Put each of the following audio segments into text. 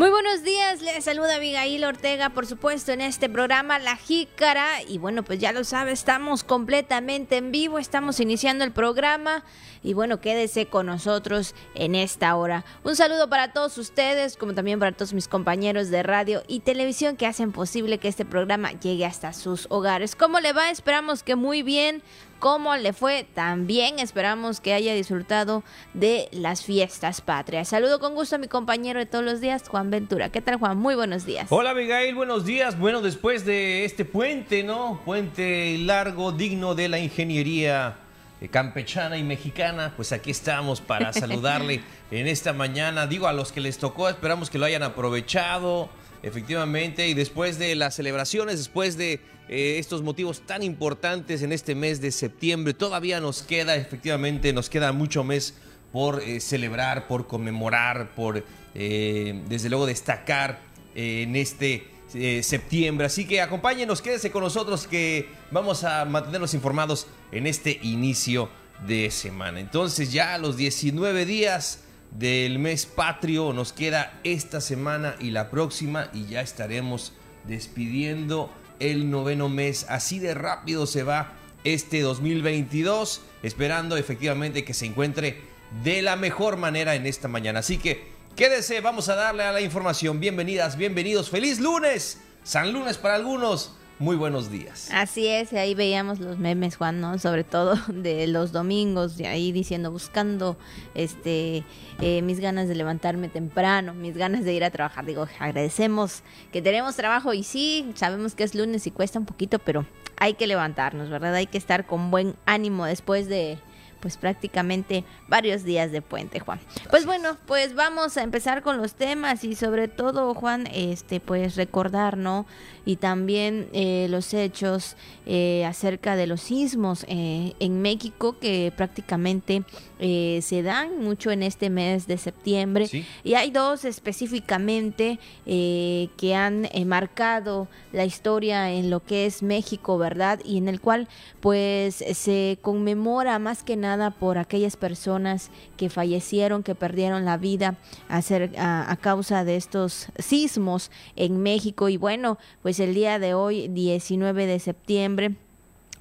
Muy buenos días, les saluda Abigail Ortega, por supuesto, en este programa La Jícara. Y bueno, pues ya lo sabe, estamos completamente en vivo, estamos iniciando el programa. Y bueno, quédese con nosotros en esta hora. Un saludo para todos ustedes, como también para todos mis compañeros de radio y televisión que hacen posible que este programa llegue hasta sus hogares. ¿Cómo le va? Esperamos que muy bien cómo le fue. También esperamos que haya disfrutado de las fiestas patrias. Saludo con gusto a mi compañero de todos los días, Juan Ventura. ¿Qué tal, Juan? Muy buenos días. Hola, Miguel. Buenos días. Bueno, después de este puente, ¿no? Puente largo, digno de la ingeniería eh, campechana y mexicana, pues aquí estamos para saludarle en esta mañana. Digo, a los que les tocó, esperamos que lo hayan aprovechado, efectivamente, y después de las celebraciones, después de eh, estos motivos tan importantes en este mes de septiembre. Todavía nos queda, efectivamente, nos queda mucho mes por eh, celebrar, por conmemorar, por eh, desde luego destacar en este septiembre. Así que acompáñenos, quédese con nosotros que vamos a mantenernos informados en este inicio de semana. Entonces ya los 19 días del mes patrio nos queda esta semana y la próxima y ya estaremos despidiendo el noveno mes. Así de rápido se va este 2022, esperando efectivamente que se encuentre de la mejor manera en esta mañana. Así que quédese, vamos a darle a la información. Bienvenidas, bienvenidos. Feliz lunes. San lunes para algunos, muy buenos días. Así es, ahí veíamos los memes, Juan, ¿no? Sobre todo de los domingos, de ahí diciendo, buscando este eh, mis ganas de levantarme temprano, mis ganas de ir a trabajar. Digo, agradecemos que tenemos trabajo y sí, sabemos que es lunes y cuesta un poquito, pero hay que levantarnos, ¿verdad? Hay que estar con buen ánimo después de pues prácticamente varios días de puente, Juan. Pues bueno, pues vamos a empezar con los temas y sobre todo, Juan, este, pues recordar, ¿no? Y también eh, los hechos eh, acerca de los sismos eh, en México que prácticamente se dan mucho en este mes de septiembre. Y hay dos específicamente que han marcado la historia en lo que es México, ¿verdad? Y en el cual pues se conmemora más que nada por aquellas personas que fallecieron, que perdieron la vida a, causa de estos sismos en México. Y bueno, pues el día de hoy, 19 de septiembre,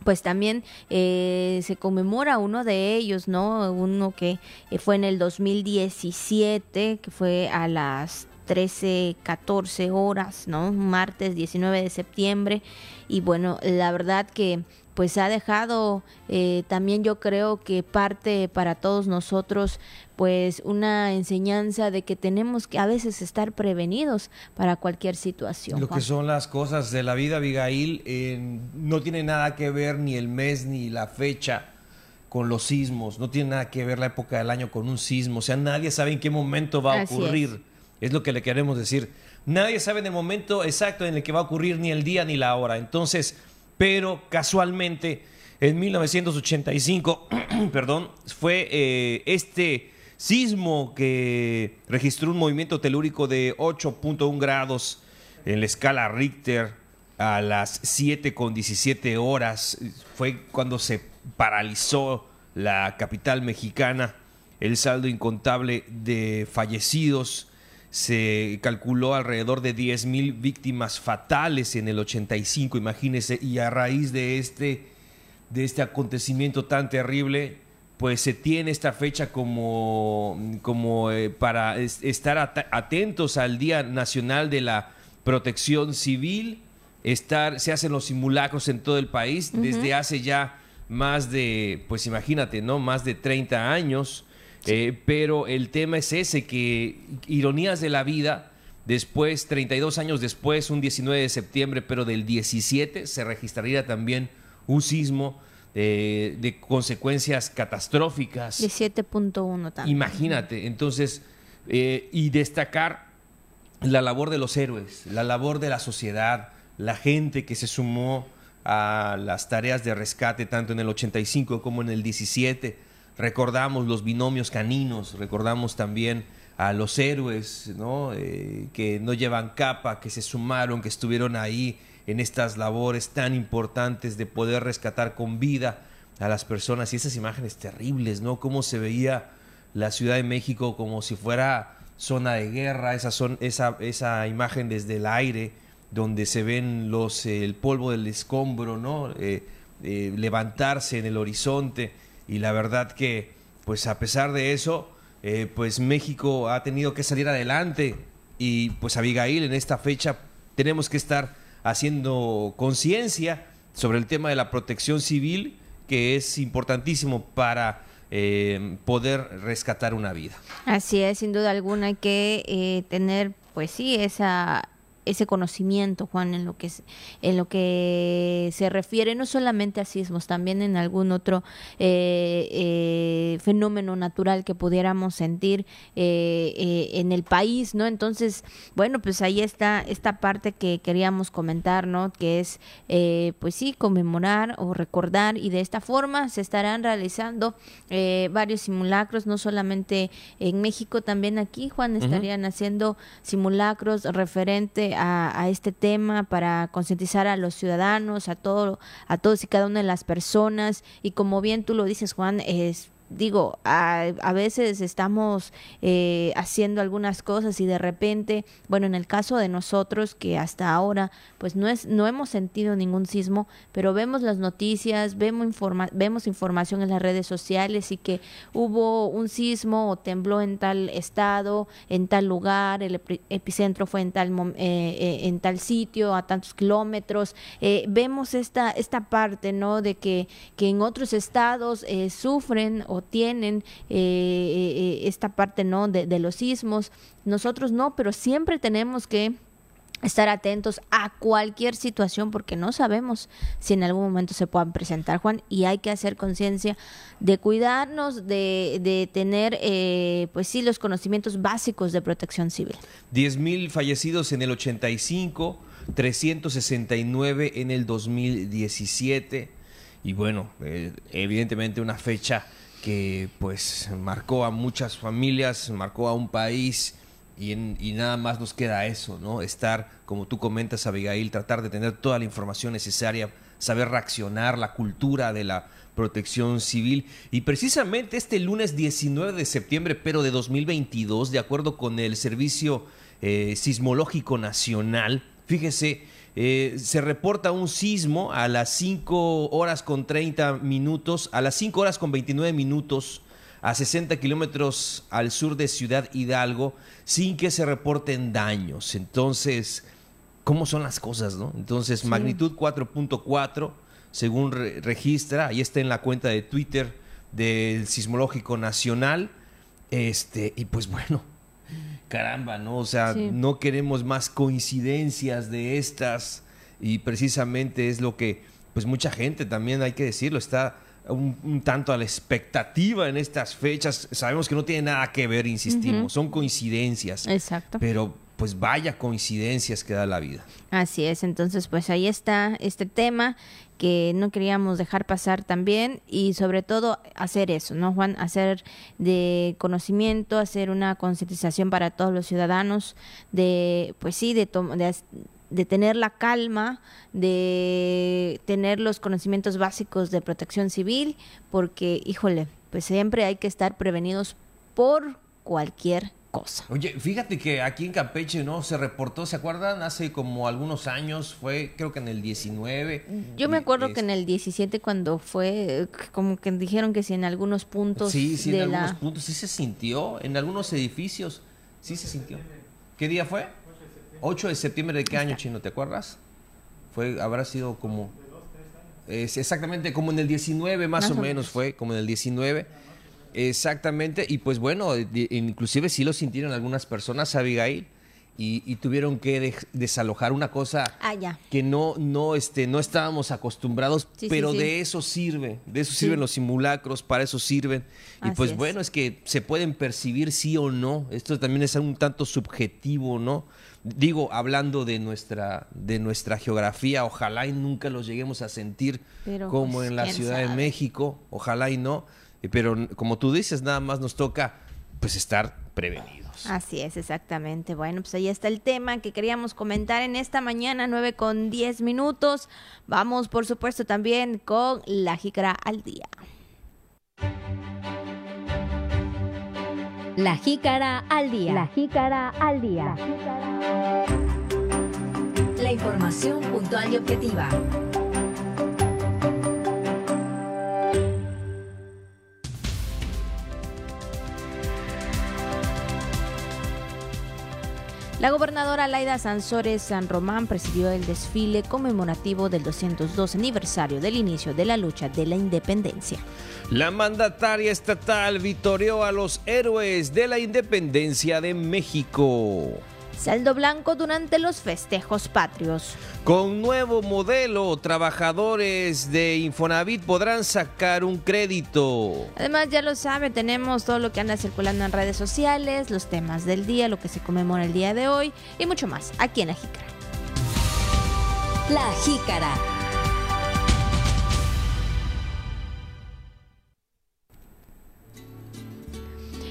pues también eh, se conmemora uno de ellos, ¿no? Uno que eh, fue en el 2017, que fue a las 13, 14 horas, ¿no? Martes 19 de septiembre. Y bueno, la verdad que pues ha dejado eh, también yo creo que parte para todos nosotros pues una enseñanza de que tenemos que a veces estar prevenidos para cualquier situación. Lo que son las cosas de la vida, Abigail, no tiene nada que ver ni el mes ni la fecha con los sismos, no tiene nada que ver la época del año con un sismo, o sea, nadie sabe en qué momento va a ocurrir, es. es lo que le queremos decir. Nadie sabe en el momento exacto en el que va a ocurrir ni el día ni la hora. Entonces, pero casualmente en 1985, perdón, fue eh, este sismo que registró un movimiento telúrico de 8.1 grados en la escala Richter a las 7 con 17 horas. Fue cuando se paralizó la capital mexicana. El saldo incontable de fallecidos se calculó alrededor de 10.000 víctimas fatales en el 85, imagínense, y a raíz de este, de este acontecimiento tan terrible, pues se tiene esta fecha como, como eh, para estar atentos al Día Nacional de la Protección Civil, estar, se hacen los simulacros en todo el país desde hace ya más de, pues imagínate, ¿no? Más de 30 años. Eh, pero el tema es ese, que ironías de la vida, después, 32 años después, un 19 de septiembre, pero del 17, se registraría también un sismo eh, de consecuencias catastróficas. 17.1 también. Imagínate, entonces, eh, y destacar la labor de los héroes, la labor de la sociedad, la gente que se sumó a las tareas de rescate tanto en el 85 como en el 17 recordamos los binomios caninos, recordamos también a los héroes ¿no? Eh, que no llevan capa, que se sumaron, que estuvieron ahí en estas labores tan importantes de poder rescatar con vida a las personas y esas imágenes terribles, ¿no? Cómo se veía la Ciudad de México como si fuera zona de guerra, esa, son, esa, esa imagen desde el aire, donde se ven los, el polvo del escombro, ¿no? Eh, eh, levantarse en el horizonte. Y la verdad que, pues a pesar de eso, eh, pues México ha tenido que salir adelante. Y pues Abigail, en esta fecha tenemos que estar haciendo conciencia sobre el tema de la protección civil, que es importantísimo para poder rescatar una vida. Así es, sin duda alguna hay que tener, pues sí, esa ese conocimiento, Juan, en lo que en lo que se refiere no solamente a sismos, también en algún otro eh, eh, fenómeno natural que pudiéramos sentir eh, en el país, ¿no? Entonces, bueno, pues ahí está esta parte que queríamos comentar, ¿no? Que es, pues sí, conmemorar o recordar y de esta forma se estarán realizando varios simulacros, no solamente en México, también aquí, Juan, estarían haciendo simulacros referente a, este tema para concientizar a los ciudadanos, a todo, a todos y cada una de las personas. Y como bien tú lo dices, Juan, es digo, a, a veces estamos eh, haciendo algunas cosas y de repente, bueno, en el caso de nosotros que hasta ahora pues no es no hemos sentido ningún sismo, pero vemos las noticias, vemos informa vemos información en las redes sociales y que hubo un sismo o tembló en tal estado, en tal lugar, el epicentro fue en tal eh, eh, en tal sitio a tantos kilómetros, vemos esta esta parte, ¿no? De que que en otros estados sufren o tienen eh, eh, esta parte no de, los sismos. Nosotros no, pero siempre tenemos que estar atentos a cualquier situación porque no sabemos si en algún momento se puedan presentar, Juan, y hay que hacer conciencia de cuidarnos, de, de tener, eh, pues sí, los conocimientos básicos de protección civil. 10.000 fallecidos en el 85, 369 en el 2017, y bueno, evidentemente una fecha que pues marcó a muchas familias, marcó a un país y, y, nada más nos queda eso, ¿no? Estar, como tú comentas, Abigail, tratar de tener toda la información necesaria, saber reaccionar, la cultura de la protección civil. Y precisamente este lunes 19 de septiembre, pero de 2022, de acuerdo con el Servicio eh, Sismológico Nacional, fíjese, eh, se reporta un sismo a las 5 horas con 30 minutos, a las 5 horas con 29 minutos, a 60 kilómetros al sur de Ciudad Hidalgo, sin que se reporten daños. Entonces, ¿cómo son las cosas, no? Entonces, magnitud 4.4, según registra, ahí está en la cuenta de Twitter del Sismológico Nacional. Este, y pues bueno, caramba, ¿no? O sea, no queremos más coincidencias de estas y precisamente es lo que, pues mucha gente también, hay que decirlo, está un, tanto a la expectativa en estas fechas. Sabemos que no tiene nada que ver, insistimos, son coincidencias. Exacto. Pero pues vaya coincidencias que da la vida. Así es, entonces pues ahí está este tema que no queríamos dejar pasar también y sobre todo hacer eso, ¿no, Juan? Hacer de conocimiento, hacer una concientización para todos los ciudadanos de, pues sí, de, de, de tener la calma, de tener los conocimientos básicos de protección civil, porque, híjole, pues siempre hay que estar prevenidos por cualquier cosa. Oye, fíjate que aquí en Campeche, ¿no? Se reportó, ¿se acuerdan? Hace como algunos años, fue creo que en el 19. Yo me acuerdo que en el 17 cuando fue, como que dijeron que si en algunos puntos... Sí, sí, en algunos puntos sí se sintió, en algunos edificios sí se sintió. ¿Qué día fue? 8 de septiembre de qué año, Chino, ¿te acuerdas? Fue, habrá sido como... Es exactamente como en el 19 más, o, menos fue, como en el 19 Exactamente, y pues bueno, inclusive sí lo sintieron algunas personas, Abigail, y, tuvieron que desalojar una cosa ah, que no, no, este, no estábamos acostumbrados, pero de eso sirve, de eso sirven los simulacros, para eso sirven. y pues bueno, es que se pueden percibir sí o no, esto también es un tanto subjetivo, ¿no? Digo, hablando de nuestra, de nuestra geografía, ojalá y nunca los lleguemos a sentir como pues, en la Ciudad de México, ojalá y no pero como tú dices, nada más nos toca pues estar prevenidos. Así es, exactamente. Bueno, pues ahí está el tema que queríamos comentar en esta mañana, 9 con 10 minutos. Vamos, por supuesto, también con la jícara al día. La jícara al día. La jícara al día. La información puntual y objetiva. La gobernadora Laida Sansores San Román presidió el desfile conmemorativo del 202 aniversario del inicio de la lucha de la independencia. La mandataria estatal vitoreó a los héroes de la independencia de México. Saldo blanco durante los festejos patrios. Con nuevo modelo, trabajadores de Infonavit podrán sacar un crédito. Además, ya lo sabe, tenemos todo lo que anda circulando en redes sociales, los temas del día, lo que se conmemora el día de hoy y mucho más aquí en La Jícara. La Jícara.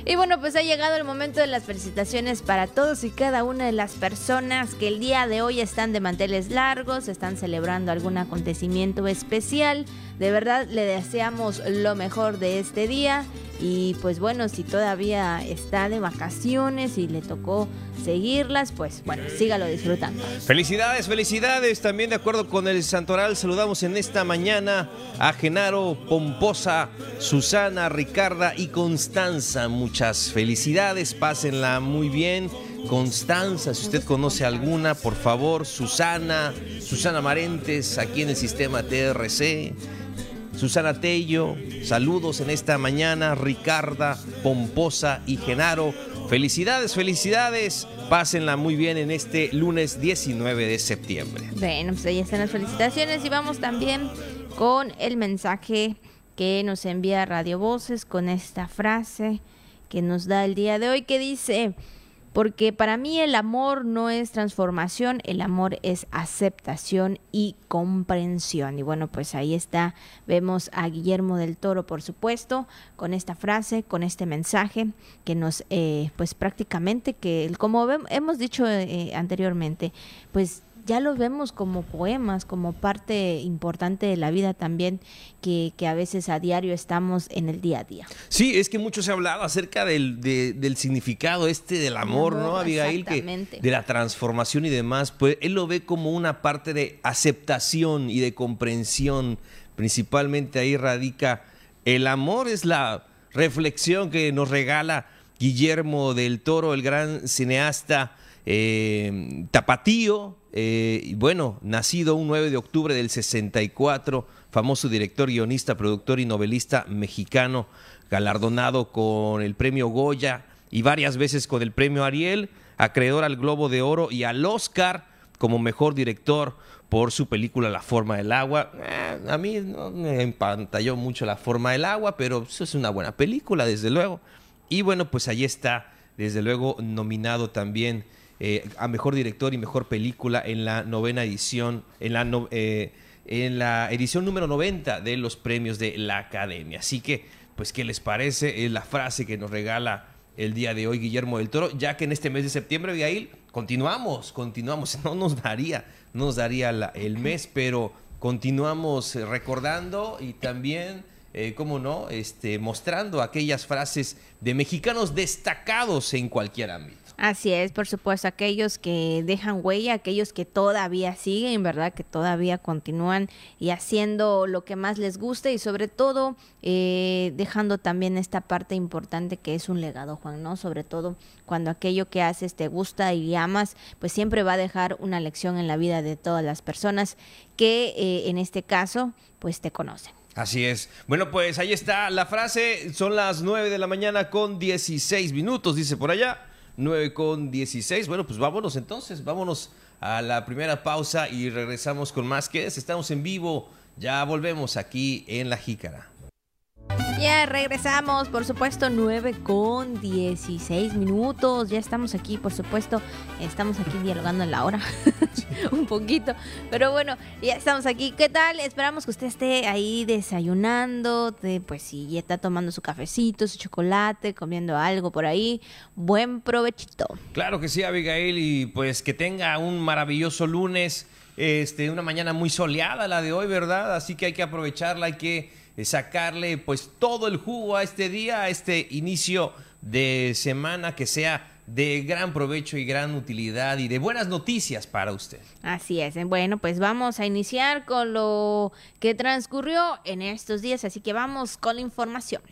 Y bueno, pues ha llegado el momento de las felicitaciones para todos y cada una de las personas que el día de hoy están de manteles largos, están celebrando algún acontecimiento especial. De verdad le deseamos lo mejor de este día y pues bueno, si todavía está de vacaciones y le tocó seguirlas, pues bueno, sígalo disfrutando. Felicidades, felicidades. También de acuerdo con el Santoral, saludamos en esta mañana a Genaro, Pomposa, Susana, Ricarda y Constanza. Muchas felicidades, pásenla muy bien. Constanza, si usted conoce alguna, por favor, Susana, Susana Marentes, aquí en el sistema TRC. Susana Tello, saludos en esta mañana, Ricarda, Pomposa y Genaro. Felicidades, felicidades. Pásenla muy bien en este lunes 19 de septiembre. Bueno, pues ahí están las felicitaciones y vamos también con el mensaje que nos envía Radio Voces con esta frase que nos da el día de hoy que dice, porque para mí el amor no es transformación, el amor es aceptación y comprensión. Y bueno, pues ahí está, vemos a Guillermo del Toro, por supuesto, con esta frase, con este mensaje que nos, eh, pues prácticamente que, como hemos dicho eh, anteriormente, pues ya lo vemos como poemas, como parte importante de la vida también, que, a veces a diario estamos en el día a día. Sí, es que mucho se ha hablado acerca del, del significado este del amor, ¿no, Abigail? Que, de la transformación y demás. Pues él lo ve como una parte de aceptación y de comprensión. Principalmente ahí radica el amor, es la reflexión que nos regala Guillermo del Toro, el gran cineasta eh, tapatío, eh, bueno, nacido un 9 de octubre del 64, famoso director, guionista, productor y novelista mexicano, galardonado con el premio Goya y varias veces con el premio Ariel, acreedor al Globo de Oro y al Oscar como mejor director por su película La forma del agua. Eh, a mí no me empantalló mucho La forma del agua, pero eso es una buena película, desde luego. Y bueno, pues ahí está, desde luego, nominado también eh, a mejor director y mejor película en la novena edición, en la, eh, en la edición número 90 de los premios de la Academia. Así que, pues, ¿qué les parece? Es la frase que nos regala el día de hoy Guillermo del Toro, ya que en este mes de septiembre, Abigail, continuamos, continuamos, no nos daría, no nos daría el mes, pero continuamos recordando y también, eh, cómo no, este, mostrando aquellas frases de mexicanos destacados en cualquier ámbito. Así es, por supuesto, aquellos que dejan huella, aquellos que todavía siguen, ¿verdad? Que todavía continúan y haciendo lo que más les guste y sobre todo eh, dejando también esta parte importante que es un legado, Juan, ¿no? Sobre todo cuando aquello que haces te gusta y amas, pues siempre va a dejar una lección en la vida de todas las personas que eh, en este caso, pues te conocen. Así es. Bueno, pues ahí está la frase. Son las 9 de la mañana con 16 minutos, dice por allá. 9 con 16. Bueno, pues vámonos entonces, vámonos a la primera pausa y regresamos con más que es. Estamos en vivo, ya volvemos aquí en La Jícara. Ya regresamos, por supuesto, 9 con 16 minutos. Ya estamos aquí, por supuesto. Estamos aquí dialogando en la hora. Un poquito. Pero bueno, ya estamos aquí. ¿Qué tal? Esperamos que usted esté ahí desayunando. pues si ya está tomando su cafecito, su chocolate, comiendo algo por ahí. Buen provechito. Claro que sí, Abigail. Y pues que tenga un maravilloso lunes. Este, una mañana muy soleada la de hoy, ¿verdad? Así que hay que aprovecharla, hay que sacarle pues todo el jugo a este día, a este inicio de semana que sea de gran provecho y gran utilidad y de buenas noticias para usted. Así es. Bueno, pues vamos a iniciar con lo que transcurrió en estos días, así que vamos con la información.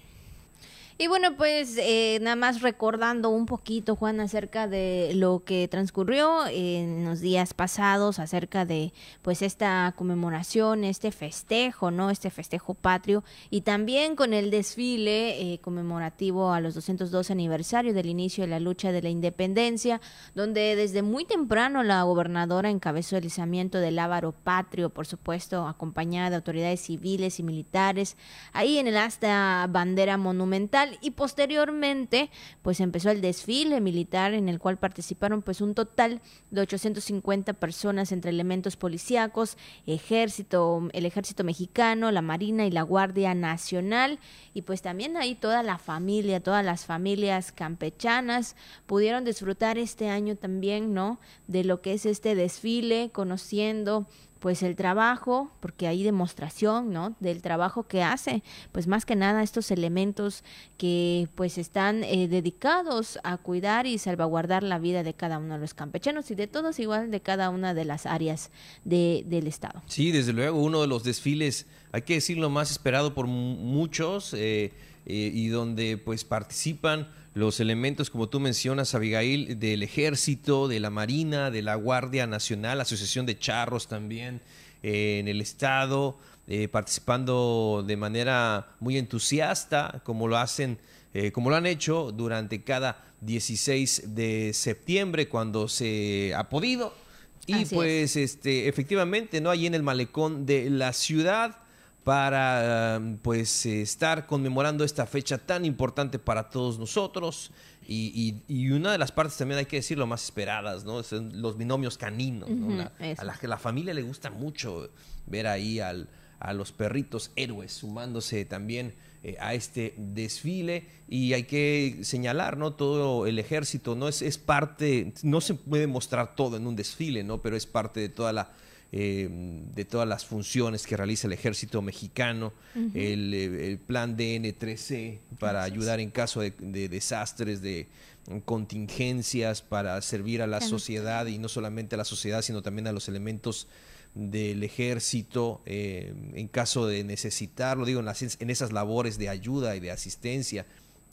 Y bueno, pues eh, nada más recordando un poquito, Juan, acerca de lo que transcurrió en los días pasados, acerca de pues esta conmemoración, este festejo, ¿no? Este festejo patrio y también con el desfile eh, conmemorativo a los 212 aniversario del inicio de la lucha de la independencia, donde desde muy temprano la gobernadora encabezó el izamiento del ávaro patrio, por supuesto, acompañada de autoridades civiles y militares, ahí en el hasta bandera monumental y posteriormente pues empezó el desfile militar en el cual participaron pues un total de 850 personas entre elementos policíacos, ejército, el ejército mexicano, la marina y la Guardia Nacional y pues también ahí toda la familia, todas las familias campechanas pudieron disfrutar este año también, ¿no? De lo que es este desfile, conociendo pues el trabajo, porque hay demostración, ¿no? Del trabajo que hace, pues más que nada estos elementos que pues están eh, dedicados a cuidar y salvaguardar la vida de cada uno de los campechanos y de todos igual de cada una de las áreas de, del estado. Sí, desde luego uno de los desfiles, hay que decirlo más esperado por muchos eh, eh, y donde pues participan los elementos, como tú mencionas, Abigail, del ejército, de la Marina, de la Guardia Nacional, Asociación de Charros también eh, en el Estado, eh, participando de manera muy entusiasta, como lo hacen, eh, como lo han hecho durante cada 16 de septiembre, cuando se ha podido. Y pues, este, efectivamente, ¿no? Allí en el malecón de la ciudad para pues estar conmemorando esta fecha tan importante para todos nosotros y, una de las partes también hay que decirlo más esperadas, ¿no? Son los binomios caninos, a la que la familia le gusta mucho ver ahí al, a los perritos héroes sumándose también eh, a este desfile y hay que señalar, ¿no? Todo el ejército, ¿no? Es, es parte, no se puede mostrar todo en un desfile, ¿no? Pero es parte de toda la eh, de todas las funciones que realiza el ejército mexicano, el, eh, el, plan DN3C para ayudar en caso de, desastres, de contingencias, para servir a la sociedad y no solamente a la sociedad, sino también a los elementos del ejército eh, en caso de necesitarlo, digo, en, en, esas labores de ayuda y de asistencia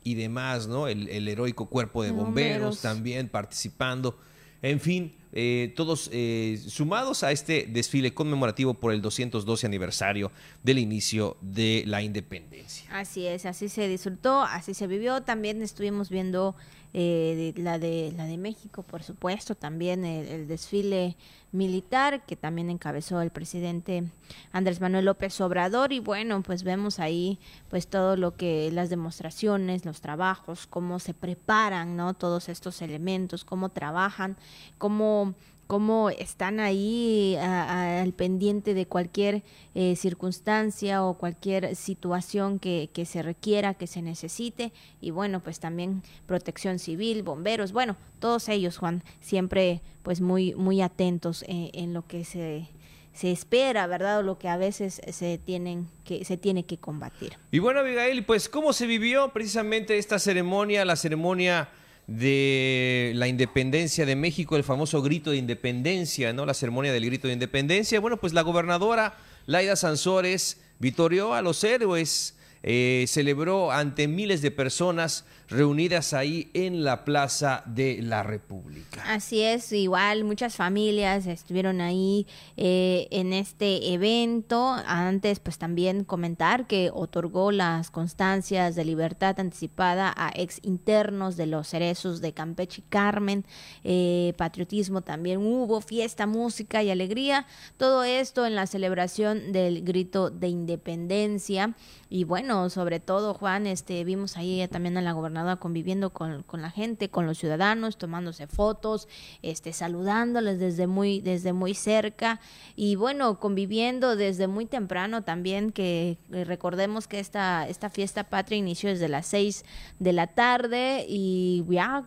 y demás, ¿no? El, heroico cuerpo de bomberos también participando. En fin, eh, todos eh, sumados a este desfile conmemorativo por el 212 aniversario del inicio de la independencia. Así es, así se disfrutó, así se vivió. También estuvimos viendo eh, la, de, la de México, por supuesto, también el, desfile militar que también encabezó el presidente Andrés Manuel López Obrador y bueno, pues vemos ahí pues todo lo que las demostraciones, los trabajos, cómo se preparan, ¿no? Todos estos elementos, cómo trabajan, cómo cómo están ahí al pendiente de cualquier eh, circunstancia o cualquier situación que, se requiera, que se necesite. Y bueno, pues también protección civil, bomberos, bueno, todos ellos, Juan, siempre pues muy, muy atentos en, en lo que se, se espera, ¿verdad? O lo que a veces se tienen que se tiene que combatir. Y bueno, Abigail, pues cómo se vivió precisamente esta ceremonia, la ceremonia de la independencia de México, el famoso grito de independencia, ¿no? La ceremonia del grito de independencia. Bueno, pues la gobernadora Laida Sansores vitorió a los héroes eh, celebró ante miles de personas reunidas ahí en la Plaza de la República. Así es, igual muchas familias estuvieron ahí eh, en este evento. Antes, pues también comentar que otorgó las constancias de libertad anticipada a ex internos de los cerezos de Campeche y Carmen. Eh, patriotismo también hubo, fiesta, música y alegría. Todo esto en la celebración del grito de independencia. Y bueno, sobre todo, Juan, este, vimos ahí también a la gobernadora conviviendo con, con, la gente, con los ciudadanos, tomándose fotos, este, saludándoles desde muy, desde muy cerca. Y bueno, conviviendo desde muy temprano también, que recordemos que esta, esta fiesta patria inició desde las seis de la tarde y ya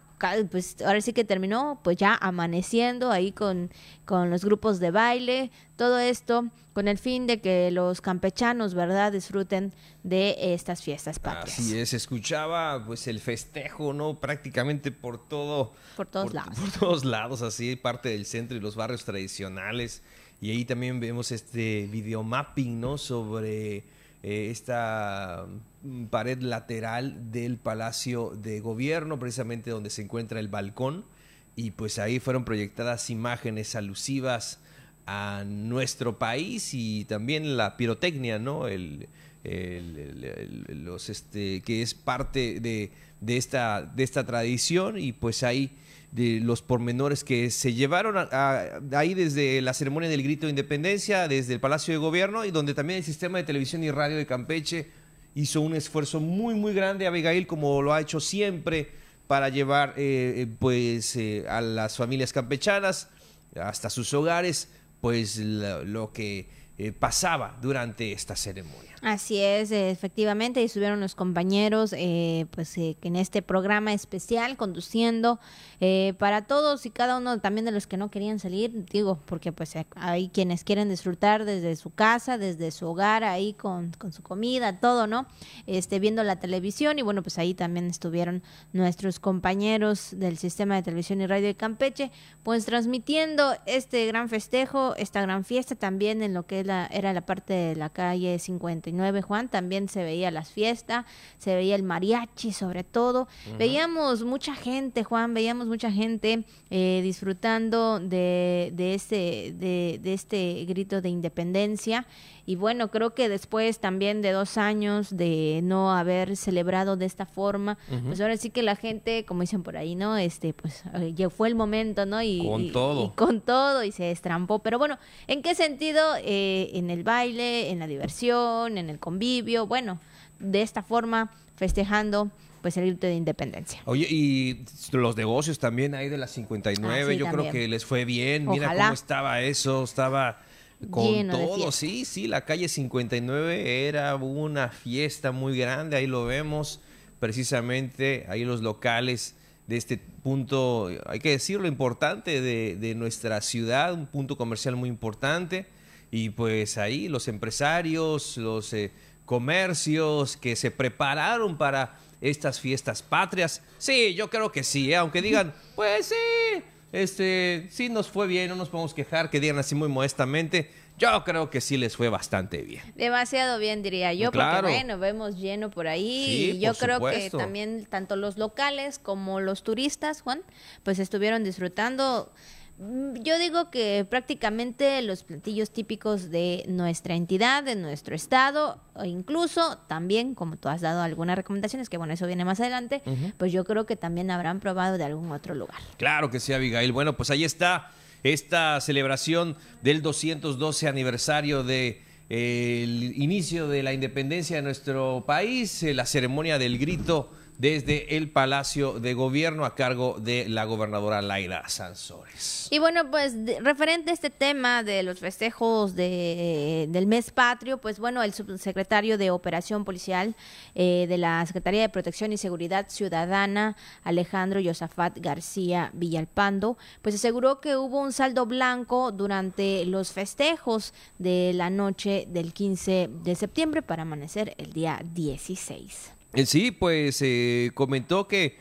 pues ahora sí que terminó pues ya amaneciendo ahí con, con los grupos de baile, todo esto con el fin de que los campechanos, ¿verdad?, disfruten de estas fiestas patrias. Así es, escuchaba pues el festejo, ¿no? Prácticamente por todo. Por todos lados. Por todos lados, así, parte del centro y los barrios tradicionales. Y ahí también vemos este videomapping, ¿no? Sobre eh, esta pared lateral del Palacio de Gobierno, precisamente donde se encuentra el balcón. Y pues ahí fueron proyectadas imágenes alusivas a nuestro país y también la pirotecnia, ¿no? El, los, este, que es parte de, de, esta, de esta tradición y pues ahí de los pormenores que se llevaron ahí desde la ceremonia del grito de independencia, desde el Palacio de Gobierno y donde también el sistema de televisión y radio de Campeche hizo un esfuerzo muy muy grande, Abigail, como lo ha hecho siempre para llevar eh, eh, pues eh, a las familias campechanas hasta sus hogares pues lo, que pasaba durante esta ceremonia. Así es, efectivamente, y estuvieron los compañeros eh, pues eh, en este programa especial conduciendo eh, para todos y cada uno también de los que no querían salir, digo, porque pues hay quienes quieren disfrutar desde su casa, desde su hogar, ahí con, con su comida, todo, ¿no? Este, viendo la televisión y bueno, pues ahí también estuvieron nuestros compañeros del sistema de televisión y radio de Campeche, pues transmitiendo este gran festejo, esta gran fiesta también en lo que era, era la parte de la calle 50 Juan, también se veía las fiestas, se veía el mariachi sobre todo. Veíamos mucha gente, Juan, veíamos mucha gente eh, disfrutando de, de, este, de, de este grito de independencia. Y bueno, creo que después también de dos años de no haber celebrado de esta forma, pues ahora sí que la gente, como dicen por ahí, ¿no? Este, pues ya fue el momento, ¿no? Y, con todo. con todo y se estrampó. Pero bueno, ¿en qué sentido? Eh, en el baile, en la diversión, en el convivio, bueno, de esta forma, festejando pues el grito de independencia. Oye, y los negocios también ahí de las 59, ah, yo creo que les fue bien. Mira cómo estaba eso, estaba con todo, sí, sí, la calle 59 era una fiesta muy grande, ahí lo vemos, precisamente ahí los locales de este punto, hay que decirlo, importante de, de nuestra ciudad, un punto comercial muy importante, y pues ahí los empresarios, los eh, comercios que se prepararon para estas fiestas patrias, sí, yo creo que sí, ¿eh? aunque digan, pues sí, este, sí nos fue bien, no nos podemos quejar, que digan así muy modestamente. Yo creo que sí les fue bastante bien. Demasiado bien, diría yo, porque bueno, vemos lleno por ahí. y yo creo que también tanto los locales como los turistas, Juan, pues estuvieron disfrutando yo digo que prácticamente los platillos típicos de nuestra entidad, de nuestro estado, o incluso también, como tú has dado algunas recomendaciones, que bueno, eso viene más adelante, pues yo creo que también habrán probado de algún otro lugar. Claro que sí, Abigail. Bueno, pues ahí está esta celebración del 212 aniversario de eh, el inicio de la independencia de nuestro país, eh, la ceremonia del grito desde el Palacio de Gobierno a cargo de la gobernadora Laira Sansores. Y bueno, pues referente a este tema de los festejos de, del mes patrio, pues bueno, el subsecretario de Operación Policial eh, de la Secretaría de Protección y Seguridad Ciudadana, Alejandro Yosafat García Villalpando, pues aseguró que hubo un saldo blanco durante los festejos de la noche del 15 de septiembre para amanecer el día 16. Sí, pues eh, comentó que,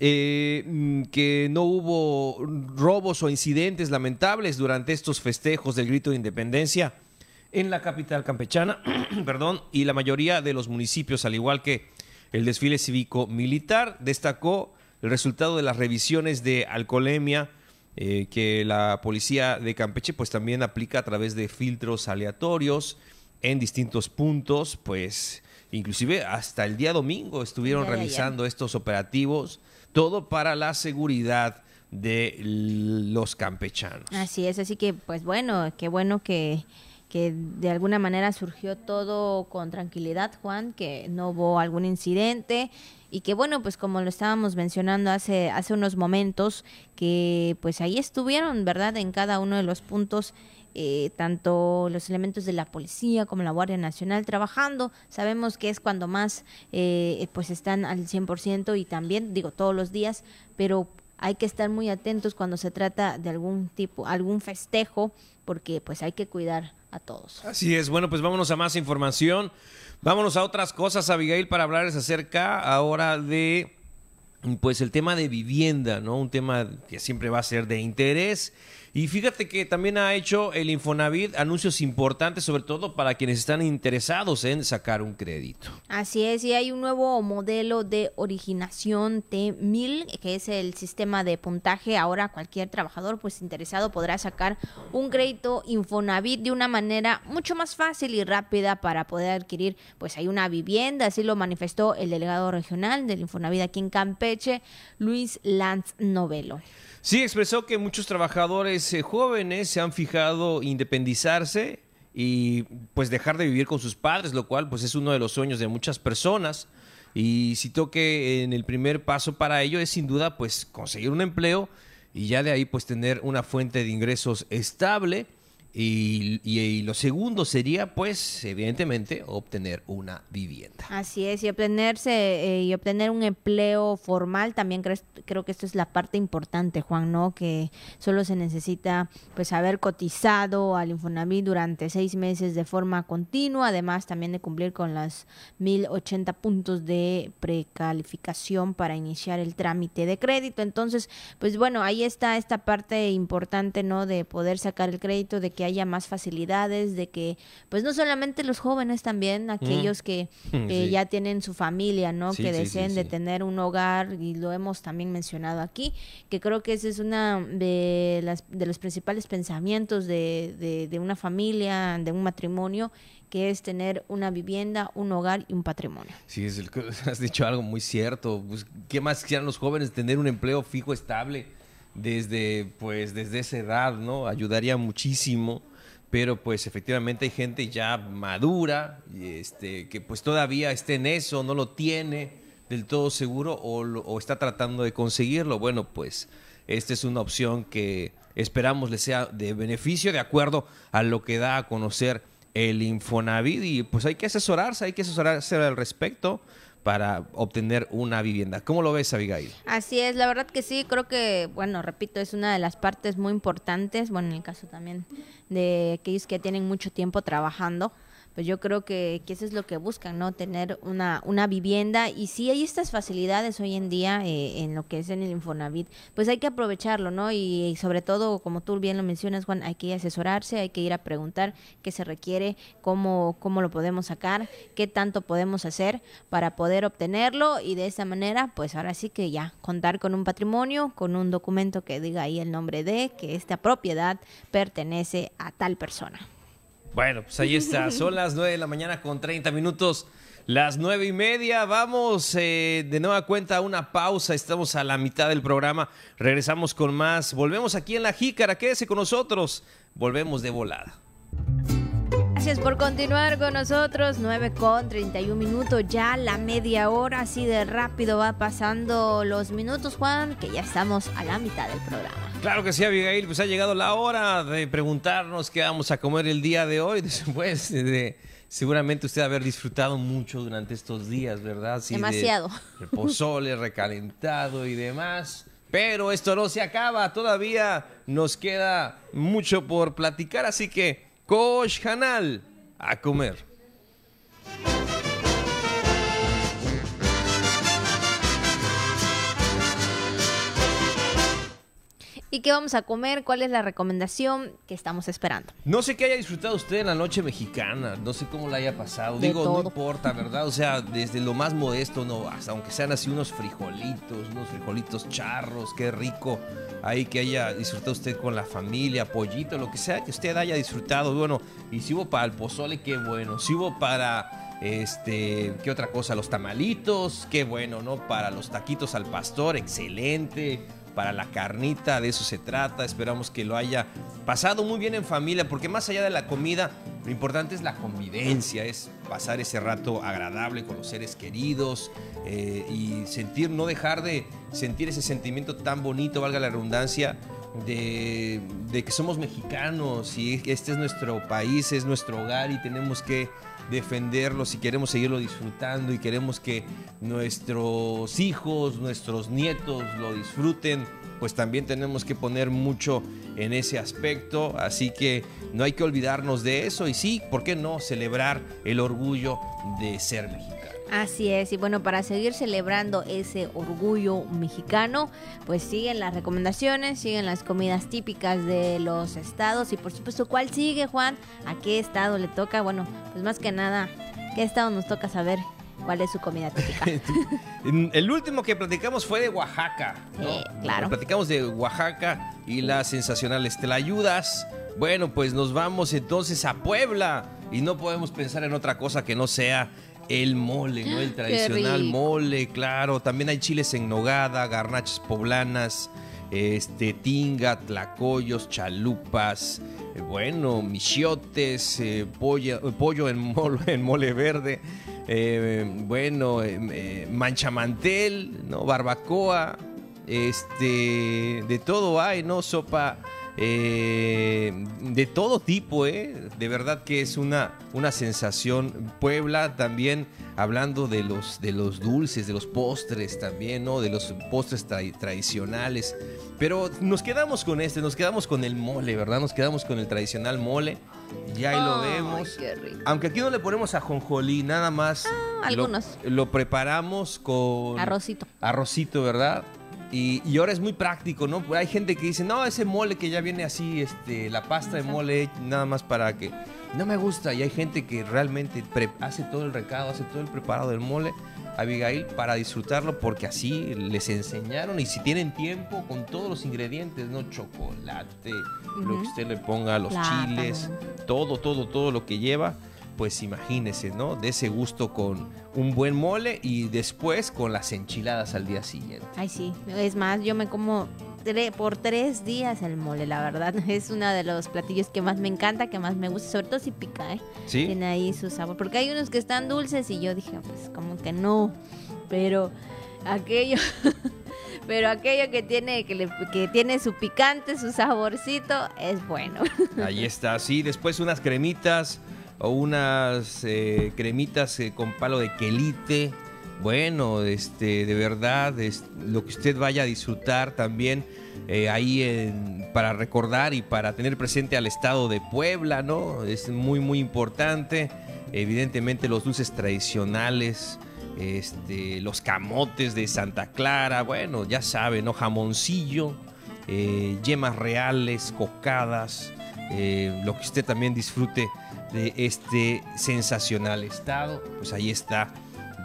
eh, mm, que no hubo robos o incidentes lamentables durante estos festejos del grito de independencia en la capital campechana, perdón, y la mayoría de los municipios, al igual que el desfile cívico militar, destacó el resultado de las revisiones de alcoholemia eh, que la policía de Campeche pues también aplica a través de filtros aleatorios en distintos puntos, pues Inclusive hasta el día domingo estuvieron realizando estos operativos, todo para la seguridad de los campechanos. Así es, así que pues bueno, qué bueno que, que de alguna manera surgió todo con tranquilidad, Juan, que no hubo algún incidente y que bueno, pues como lo estábamos mencionando hace hace unos momentos que pues ahí estuvieron, ¿verdad? En cada uno de los puntos eh, tanto los elementos de la policía como la Guardia Nacional trabajando. Sabemos que es cuando más eh, pues están al 100% y también, digo, todos los días, pero hay que estar muy atentos cuando se trata de algún tipo, algún festejo, porque pues hay que cuidar a todos. Así es, bueno, pues vámonos a más información. Vámonos a otras cosas, Abigail, para hablarles acerca ahora de pues el tema de vivienda, ¿no? Un tema que siempre va a ser de interés y fíjate que también ha hecho el Infonavit anuncios importantes, sobre todo para quienes están interesados en sacar un crédito. Así es, y hay un nuevo modelo de originación T1000, que es el sistema de puntaje. Ahora cualquier trabajador pues interesado podrá sacar un crédito Infonavit de una manera mucho más fácil y rápida para poder adquirir pues hay una vivienda, así lo manifestó el delegado regional del Infonavit aquí en Campeche, Luis Lanz Novelo. Sí, expresó que muchos trabajadores jóvenes se han fijado independizarse y pues dejar de vivir con sus padres, lo cual pues es uno de los sueños de muchas personas. Y citó que en el primer paso para ello es sin duda pues conseguir un empleo y ya de ahí pues tener una fuente de ingresos estable y, lo segundo sería, pues, evidentemente, obtener una vivienda. Así es, y obtenerse eh, y obtener un empleo formal también creo, creo que esto es la parte importante, Juan, ¿no? Que solo se necesita, pues, haber cotizado al Infonavit durante seis meses de forma continua, además también de cumplir con las 1080 puntos de precalificación para iniciar el trámite de crédito. Entonces, pues bueno, ahí está esta parte importante, ¿no? De poder sacar el crédito, de que haya más facilidades, de que, pues no solamente los jóvenes también, aquellos que, ya tienen su familia, ¿no? que deseen de tener un hogar, y lo hemos también mencionado aquí, que creo que ese es una de, las, de los principales pensamientos de, de, una familia, de un matrimonio, que es tener una vivienda, un hogar y un patrimonio. Sí, es has dicho algo muy cierto. Pues, ¿Qué más quisieran los jóvenes? Tener un empleo fijo, estable desde, pues, desde esa edad, ¿no? Ayudaría muchísimo, pero pues efectivamente hay gente ya madura, este, que pues todavía esté en eso, no lo tiene del todo seguro o, o está tratando de conseguirlo. Bueno, pues esta es una opción que esperamos le sea de beneficio de acuerdo a lo que da a conocer el Infonavit y pues hay que asesorarse, hay que asesorarse al respecto para obtener una vivienda. ¿Cómo lo ves, Abigail? Así es, la verdad que sí, creo que, bueno, repito, es una de las partes muy importantes, bueno, en el caso también de aquellos que tienen mucho tiempo trabajando, pues yo creo que, que, eso es lo que buscan, ¿no? Tener una, una vivienda y si hay estas facilidades hoy en día eh, en lo que es en el Infonavit, pues hay que aprovecharlo, ¿no? Y, sobre todo, como tú bien lo mencionas, Juan, hay que asesorarse, hay que ir a preguntar qué se requiere, cómo, cómo lo podemos sacar, qué tanto podemos hacer para poder obtenerlo y de esa manera, pues ahora sí que ya contar con un patrimonio, con un documento que diga ahí el nombre de que esta propiedad pertenece a tal persona. Bueno, pues ahí está. Son las 9 de la mañana con 30 minutos. Las nueve y media, vamos eh, de nueva cuenta a una pausa, estamos a la mitad del programa, regresamos con más, volvemos aquí en La Jícara, quédese con nosotros, volvemos de volada. Gracias por continuar con nosotros. 9 con 31 minutos, ya la media hora, así de rápido va pasando los minutos, Juan, que ya estamos a la mitad del programa. Claro que sí, Abigail, pues ha llegado la hora de preguntarnos qué vamos a comer el día de hoy, después de seguramente usted haber disfrutado mucho durante estos días, ¿verdad? Demasiado. De recalentado y demás. Pero esto no se acaba, todavía nos queda mucho por platicar, así que Coach Hanal, a comer. ¿Y qué vamos a comer? ¿Cuál es la recomendación que estamos esperando? No sé qué haya disfrutado usted en la noche mexicana, no sé cómo la haya pasado. Digo, no importa, ¿verdad? O sea, desde lo más modesto, no, hasta aunque sean así unos frijolitos, unos frijolitos charros, qué rico. Ahí que haya disfrutado usted con la familia, pollito, lo que sea que usted haya disfrutado. Bueno, y si hubo para el pozole, qué bueno. Si hubo para este, ¿qué otra cosa? Los tamalitos, qué bueno, ¿no? Para los taquitos al pastor, excelente para la carnita, de eso se trata. Esperamos que lo haya pasado muy bien en familia, porque más allá de la comida, lo importante es la convivencia, es pasar ese rato agradable con los seres queridos eh, y sentir, no dejar de sentir ese sentimiento tan bonito, valga la redundancia, de, de que somos mexicanos y este es nuestro país, es nuestro hogar y tenemos que defenderlo si queremos seguirlo disfrutando y queremos que nuestros hijos, nuestros nietos lo disfruten, pues también tenemos que poner mucho en ese aspecto, así que no hay que olvidarnos de eso y sí, ¿por qué no celebrar el orgullo de ser mexicano? Así es, y bueno, para seguir celebrando ese orgullo mexicano, pues siguen las recomendaciones, siguen las comidas típicas de los estados y por supuesto, ¿cuál sigue, Juan? ¿A qué estado le toca? Bueno, pues más que nada, ¿qué estado nos toca saber? ¿Cuál es su comida típica? El último que platicamos fue de Oaxaca. ¿no? Eh, claro. Platicamos de Oaxaca y las sensacionales ayudas Bueno, pues nos vamos entonces a Puebla y no podemos pensar en otra cosa que no sea el mole, ¿no? El tradicional mole, claro. También hay chiles en nogada, garnachas poblanas, este, tinga, tlacoyos, chalupas, eh, bueno, michiotes, eh, pollo en mole, en mole verde, eh, bueno, manchamantel, ¿no? Barbacoa, este, de todo hay, ¿no? Sopa eh, de todo tipo, ¿eh? De verdad que es una, una sensación. Puebla también, hablando de los, de los dulces, de los postres también, ¿no? De los postres tradicionales. Pero nos quedamos con este, nos quedamos con el mole, ¿verdad? Nos quedamos con el tradicional mole. Ya ahí lo vemos. Aunque aquí no le ponemos a jonjolí, nada más. Ah, algunos. lo preparamos con... Arrocito. Arrocito, ¿verdad? Y, ahora es muy práctico, ¿no? Hay gente que dice, no, ese mole que ya viene así, este, la pasta de mole nada más para que... No me gusta. Y hay gente que realmente hace todo el recado, hace todo el preparado del mole, Abigail, para disfrutarlo porque así les enseñaron. Y si tienen tiempo, con todos los ingredientes, ¿no? Chocolate, lo que usted le ponga, los chiles, todo, todo, todo lo que lleva pues imagínese, ¿no? De ese gusto con un buen mole y después con las enchiladas al día siguiente. Ay, sí. Es más, yo me como por tres días el mole, la verdad. Es uno de los platillos que más me encanta, que más me gusta, sobre todo si pica, ¿eh? Sí. Tiene ahí su sabor. Porque hay unos que están dulces y yo dije, pues como que no. Pero aquello. pero aquello que tiene que, que, tiene su picante, su saborcito, es bueno. Ahí está, sí, después unas cremitas, o unas eh, cremitas eh, con palo de quelite. Bueno, este, de verdad, es lo que usted vaya a disfrutar también eh, ahí para recordar y para tener presente al estado de Puebla, ¿no? Es muy, muy importante. Evidentemente los dulces tradicionales, este, los camotes de Santa Clara, bueno, ya saben, ¿no? Jamoncillo, yemas reales, cocadas, lo que usted también disfrute de este sensacional estado. Pues ahí está,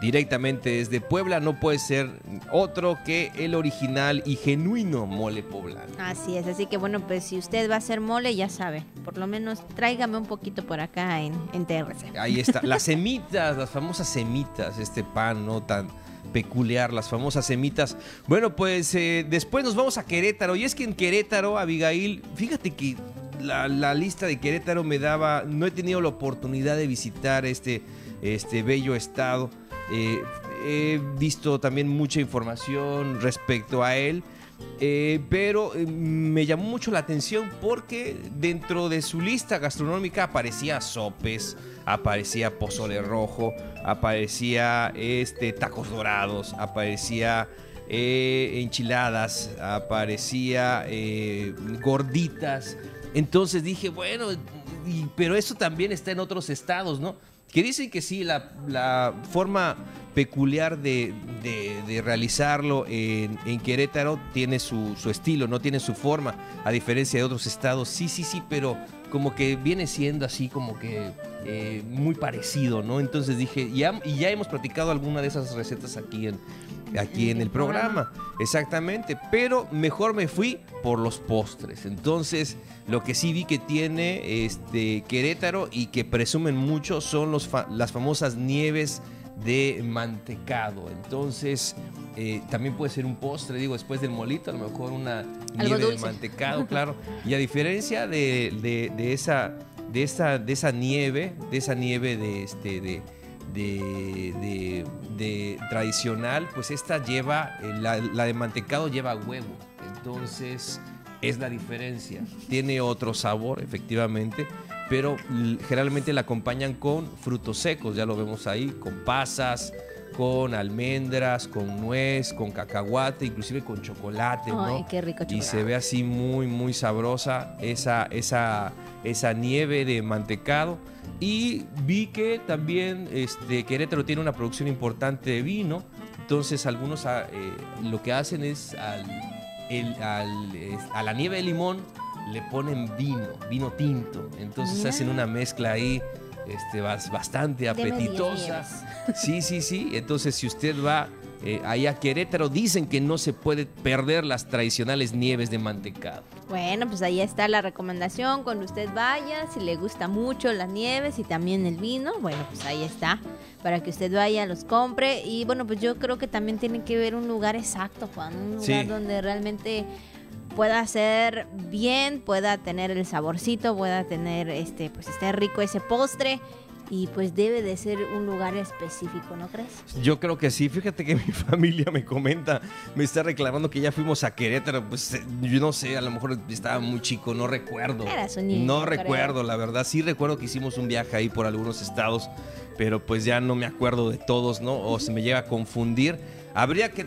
directamente desde Puebla, no puede ser otro que el original y genuino mole poblano. Así es, así que bueno, pues si usted va a hacer mole, ya sabe, por lo menos tráigame un poquito por acá en, en TRC. Ahí está, las semitas, las famosas semitas, este pan no tan peculiar, las famosas semitas. Bueno, pues eh, después nos vamos a Querétaro. Y es que en Querétaro, Abigail, fíjate que la, lista de Querétaro me daba, no he tenido la oportunidad de visitar este, este bello estado. Eh, he visto también mucha información respecto a él. Eh, pero eh, me llamó mucho la atención porque dentro de su lista gastronómica aparecía sopes, aparecía pozole rojo, aparecía este, tacos dorados, aparecía enchiladas, aparecía gorditas. Entonces dije, bueno, pero eso también está en otros estados, ¿no? Que dicen que sí, la, forma peculiar de, realizarlo en, Querétaro tiene su, estilo, no tiene su forma, a diferencia de otros estados. Sí, sí, sí, pero como que viene siendo así como que eh, muy parecido, ¿no? Entonces dije, y ya hemos practicado alguna de esas recetas aquí en, aquí en el programa. Exactamente, pero mejor me fui por los postres. Entonces, lo que sí vi que tiene este Querétaro y que presumen mucho son los las famosas nieves de mantecado. Entonces, eh, también puede ser un postre, digo, después del molito, a lo mejor una nieve de mantecado, claro. Y a diferencia de, de, esa, de, esa, de esa nieve, de esa nieve de, este, de, de, de, tradicional, pues esta lleva, eh, la, de mantecado lleva huevo. Entonces, es la diferencia. Tiene otro sabor, efectivamente, pero generalmente la acompañan con frutos secos, ya lo vemos ahí, con pasas, con almendras, con nuez, con cacahuate, inclusive con chocolate, ¿no? Ay, qué rico Y chocolate. se ve así muy, muy sabrosa esa, esa, esa nieve de mantecado. Y vi que también este, Querétaro tiene una producción importante de vino. Entonces algunos ah, eh, lo que hacen es al, el- al, es- a la nieve de limón le ponen vino, vino tinto. Entonces Mira. hacen una mezcla ahí este, bas- bastante apetitosa. Sí, sí, sí. Entonces, si usted va eh, ahí a Querétaro, dicen que no se puede perder las tradicionales nieves de mantecado. Bueno, pues ahí está la recomendación. Cuando usted vaya, si le gusta mucho las nieves y también el vino, bueno, pues ahí está. Para que usted vaya, los compre. Y bueno, pues yo creo que también tiene que ver un lugar exacto, Juan. Un lugar Sí. donde realmente pueda ser bien, pueda tener el saborcito, pueda tener, este, pues esté rico ese postre. Y pues debe de ser un lugar específico, ¿no crees? Yo creo que sí. Fíjate que mi familia me comenta, me está reclamando que ya fuimos a Querétaro. Pues eh, yo no sé, a lo mejor estaba muy chico, no recuerdo. Eras un niño, no creo. recuerdo, la verdad. Sí recuerdo que hicimos un viaje ahí por algunos estados, pero pues ya no me acuerdo de todos, ¿no? O se me llega a confundir. Habría que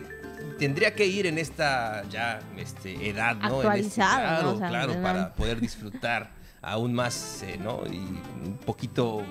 tendría que ir en esta ya este, edad, ¿no? En este- claro, O sea, claro, ¿verdad? para poder disfrutar aún más, eh, ¿no? Y un poquito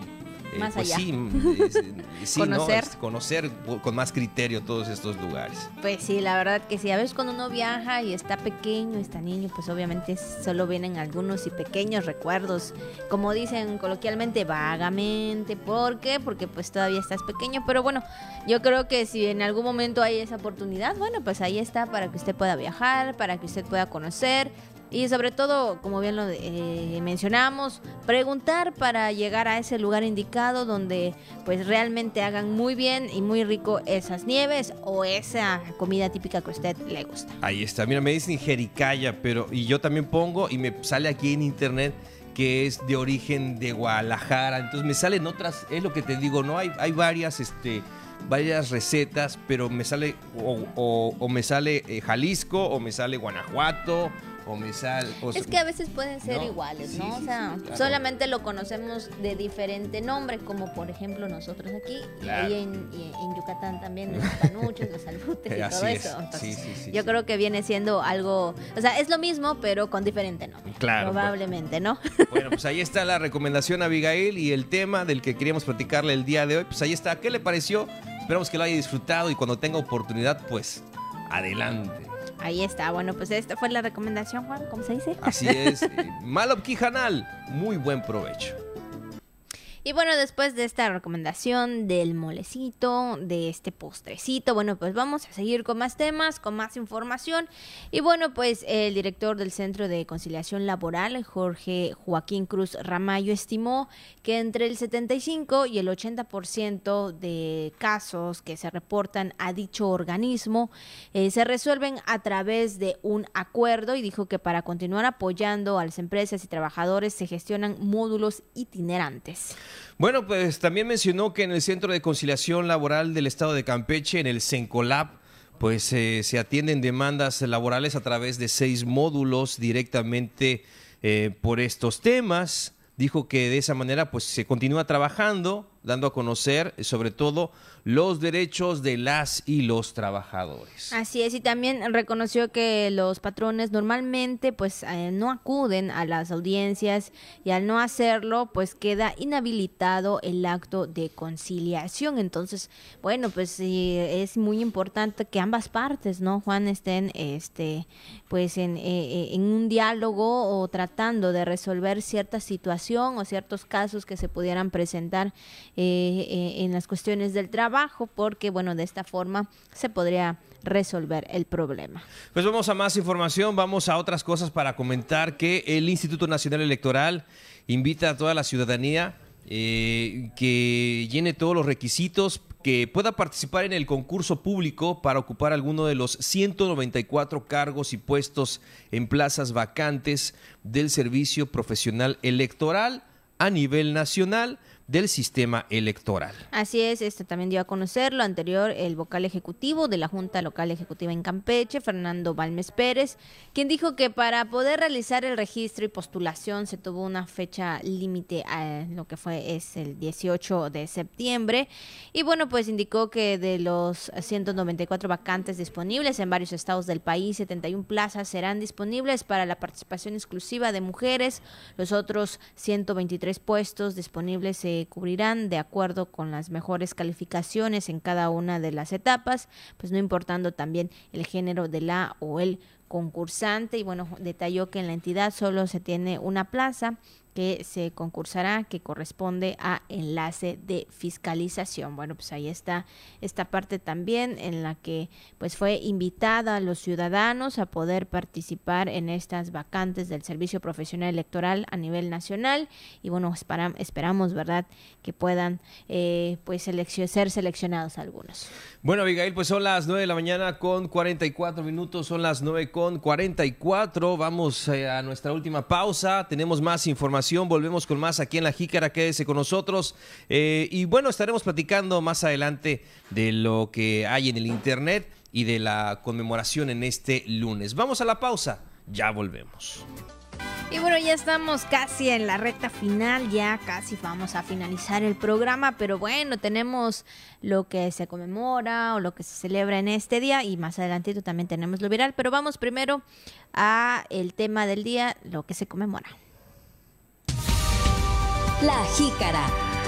Más pues allá. sí, eh, sí, ¿no? Conocer. Conocer con más criterio todos estos lugares. Pues sí, la verdad que sí. A veces cuando uno viaja y está pequeño, está niño, pues obviamente solo vienen algunos y pequeños recuerdos, como dicen coloquialmente, vagamente. ¿Por qué? Porque pues todavía estás pequeño. Pero bueno, yo creo que si en algún momento hay esa oportunidad, bueno, pues ahí está para que usted pueda viajar, para que usted pueda conocer. Y sobre todo, como bien lo eh, mencionamos, preguntar para llegar a ese lugar indicado donde pues realmente hagan muy bien y muy rico esas nieves o esa comida típica que a usted le gusta. Ahí está. Mira, me dicen Jericaya, pero y yo también pongo y me sale aquí en internet que es de origen de Guadalajara. Entonces me salen otras, es lo que te digo, no hay hay varias este varias recetas, pero me sale o, me sale eh, Jalisco o me sale Guanajuato o Es que a veces pueden ser No, iguales, ¿no? sí, o sea, sí, solamente lo conocemos de diferente nombre, como por ejemplo nosotros aquí, Claro. y ahí en, y en Yucatán también, los panuchos, los albutes y Así todo es. eso. Entonces, yo creo que viene siendo algo, o sea, es lo mismo, pero con diferente nombre. Claro, pues. Probablemente, ¿no? Bueno, pues ahí está la recomendación Abigail y el tema del que queríamos platicarle el día de hoy, pues ahí está. ¿Qué le pareció? Esperamos que lo haya disfrutado y cuando tenga oportunidad, pues adelante. Ahí está. Bueno, pues esta fue la recomendación, Juan, ¿cómo se dice? Así es. eh, Malop Kijanal, muy buen provecho. Y bueno, después de esta recomendación del molecito, de este postrecito, bueno, pues vamos a seguir con más temas, con más información. Y bueno, pues el director del Centro de Conciliación Laboral, Jorge Joaquín Cruz Ramayo, estimó que entre el 75 y el 80% de casos que se reportan a dicho organismo eh, se resuelven a través de un acuerdo y dijo que para continuar apoyando a las empresas y trabajadores se gestionan módulos itinerantes. Bueno, pues también mencionó que en el Centro de Conciliación Laboral del Estado de Campeche, en el CENCOLAB, pues eh, se atienden demandas laborales a través de seis módulos directamente eh, por estos temas. Dijo que de esa manera pues se continúa trabajando, dando a conocer eh, sobre todo los derechos de las y los trabajadores. Así es, y también reconoció que los patrones normalmente pues eh, no acuden a las audiencias y al no hacerlo pues queda inhabilitado el acto de conciliación. Entonces, bueno, pues es muy importante que ambas partes, ¿no, Juan, estén este pues en, eh, eh, en un diálogo o tratando de resolver cierta situación o ciertos casos que se pudieran presentar eh, en las cuestiones del trabajo, porque bueno, de esta forma se podría resolver el problema. Pues vamos a más información, vamos a otras cosas para comentar que el Instituto Nacional Electoral invita a toda la ciudadanía eh, que llene todos los requisitos, que pueda participar en el concurso público para ocupar alguno de los 194 cargos y puestos en plazas vacantes del Servicio Profesional Electoral a nivel nacional del sistema electoral. Así es, este también dio a conocer lo anterior el vocal ejecutivo de la Junta Local Ejecutiva en Campeche, Fernando Balmes Pérez, quien dijo que para poder realizar el registro y postulación se tuvo una fecha límite a lo que fue es el 18 de septiembre y bueno, pues indicó que de los 194 vacantes disponibles en varios estados del país, 71 plazas serán disponibles para la participación exclusiva de mujeres, los otros 123 puestos disponibles se cubrirán de acuerdo con las mejores calificaciones en cada una de las etapas, pues no importando también el género de la o el concursante y bueno, detalló que en la entidad solo se tiene una plaza que se concursará, que corresponde a enlace de fiscalización. Bueno, pues ahí está esta parte también en la que pues fue invitada a los ciudadanos a poder participar en estas vacantes del Servicio Profesional Electoral a nivel nacional y bueno, esperamos, ¿verdad?, que puedan eh, pues ser seleccionados algunos. Bueno, Abigail, pues son las 9 de la mañana con 44 minutos, son las 9 con 44, vamos eh, a nuestra última pausa, tenemos más información Volvemos con más aquí en La Jícara. Quédese con nosotros. Eh, y bueno, estaremos platicando más adelante de lo que hay en el Internet y de la conmemoración en este lunes. Vamos a la pausa. Ya volvemos. Y bueno, ya estamos casi en la recta final, ya casi vamos a finalizar el programa, pero bueno, tenemos lo que se conmemora o lo que se celebra en este día y más adelantito también tenemos lo viral, pero vamos primero a el tema del día, lo que se conmemora. La Jícara.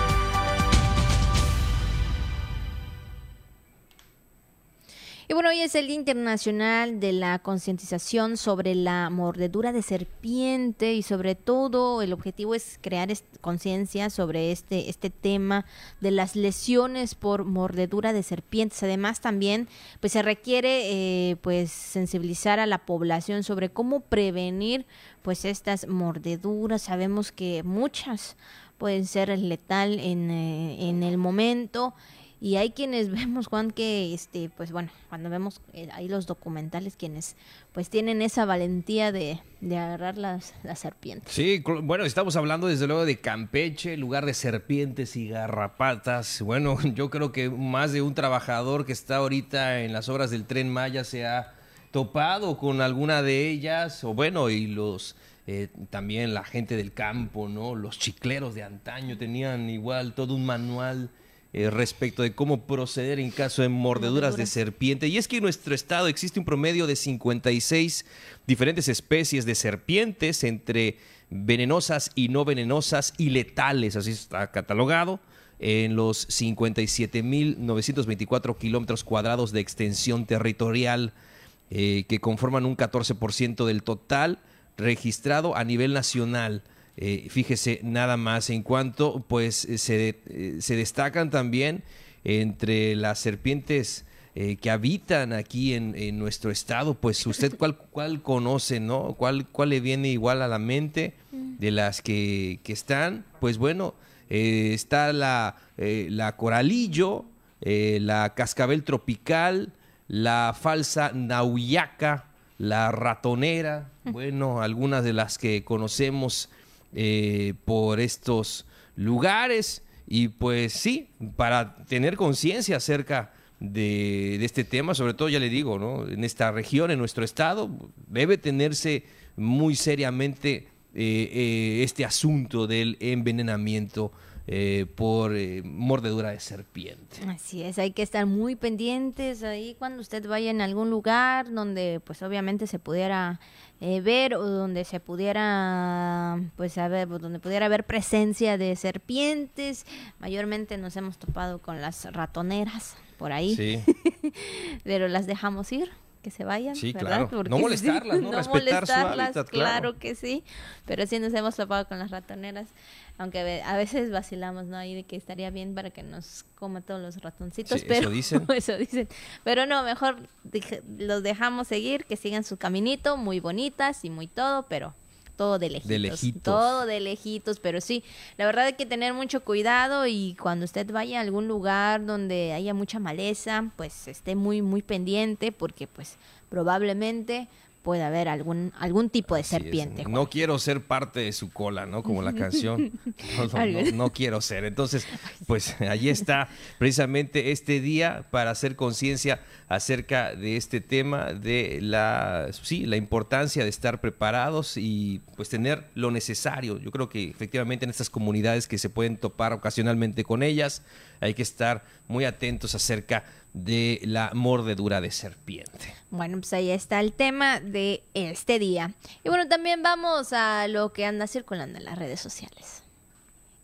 Y bueno, hoy es el Día Internacional de la Concientización sobre la mordedura de serpiente y sobre todo el objetivo es crear conciencia sobre este, este tema de las lesiones por mordedura de serpientes. Además también pues se requiere eh, pues sensibilizar a la población sobre cómo prevenir pues estas mordeduras. Sabemos que muchas pueden ser letal en, eh, en el momento y hay quienes vemos Juan que este pues bueno cuando vemos eh, ahí los documentales quienes pues tienen esa valentía de, de agarrar las, las, serpientes sí bueno estamos hablando desde luego de Campeche lugar de serpientes y garrapatas bueno yo creo que más de un trabajador que está ahorita en las obras del tren Maya se ha topado con alguna de ellas o bueno y los eh, también la gente del campo, ¿no? Los chicleros de antaño tenían igual todo un manual eh, respecto de cómo proceder en caso de mordeduras de serpiente. Y es que en nuestro estado existe un promedio de 56 diferentes especies de serpientes entre venenosas y no venenosas y letales, así está catalogado en los 57.924 kilómetros cuadrados de extensión territorial eh, que conforman un 14% del total registrado a nivel nacional. Eh, fíjese nada más en cuanto pues eh, se, eh, se destacan también entre las serpientes que habitan aquí en, en, nuestro estado, pues usted cuál, cuál conoce, ¿no? ¿Cuál, ¿Cuál le viene igual a la mente de las que, que están? Pues bueno, está la, la coralillo, la cascabel tropical, la falsa nauyaca, la ratonera, bueno, algunas de las que conocemos eh, por estos lugares. Y pues sí, para tener conciencia acerca de, este tema, sobre todo ya le digo, ¿no? en esta región, en nuestro estado, debe tenerse muy seriamente eh, eh, este asunto del envenenamiento eh, por eh, mordedura de serpiente. Así es, hay que estar muy pendientes ahí cuando usted vaya en algún lugar donde pues obviamente se pudiera eh, ver o donde se pudiera pues saber donde pudiera haber presencia de serpientes. Mayormente nos hemos topado con las ratoneras por ahí, sí. pero las dejamos ir que se vayan. Sí, claro. no molestarlas, ¿no? Respetar molestarlas, claro. que sí. Pero sí nos hemos topado con las ratoneras. Aunque a veces vacilamos, ¿no? Ahí de que estaría bien para que nos coma todos los ratoncitos. pero, eso dicen. eso dicen. Pero no, mejor los dejamos seguir, que sigan su caminito, muy bonitas y muy todo, pero todo de lejitos, Todo de lejitos, pero sí, la verdad hay que tener mucho cuidado y cuando usted vaya a algún lugar donde haya mucha maleza, pues esté muy, muy pendiente porque pues probablemente puede haber algún, algún tipo de Así es. serpiente. No quiero ser parte de su cola, ¿no? Como la canción. No, no, Algo. no, no quiero ser. Entonces, pues allí está precisamente este día para hacer conciencia acerca de este tema, de la, sí, la importancia de estar preparados y pues tener lo necesario. Yo creo que efectivamente en estas comunidades que se pueden topar ocasionalmente con ellas, hay que estar muy atentos acerca de la mordedura de serpiente. Bueno, pues ahí está el tema de este día. Y bueno, también vamos a lo que anda circulando en las redes sociales.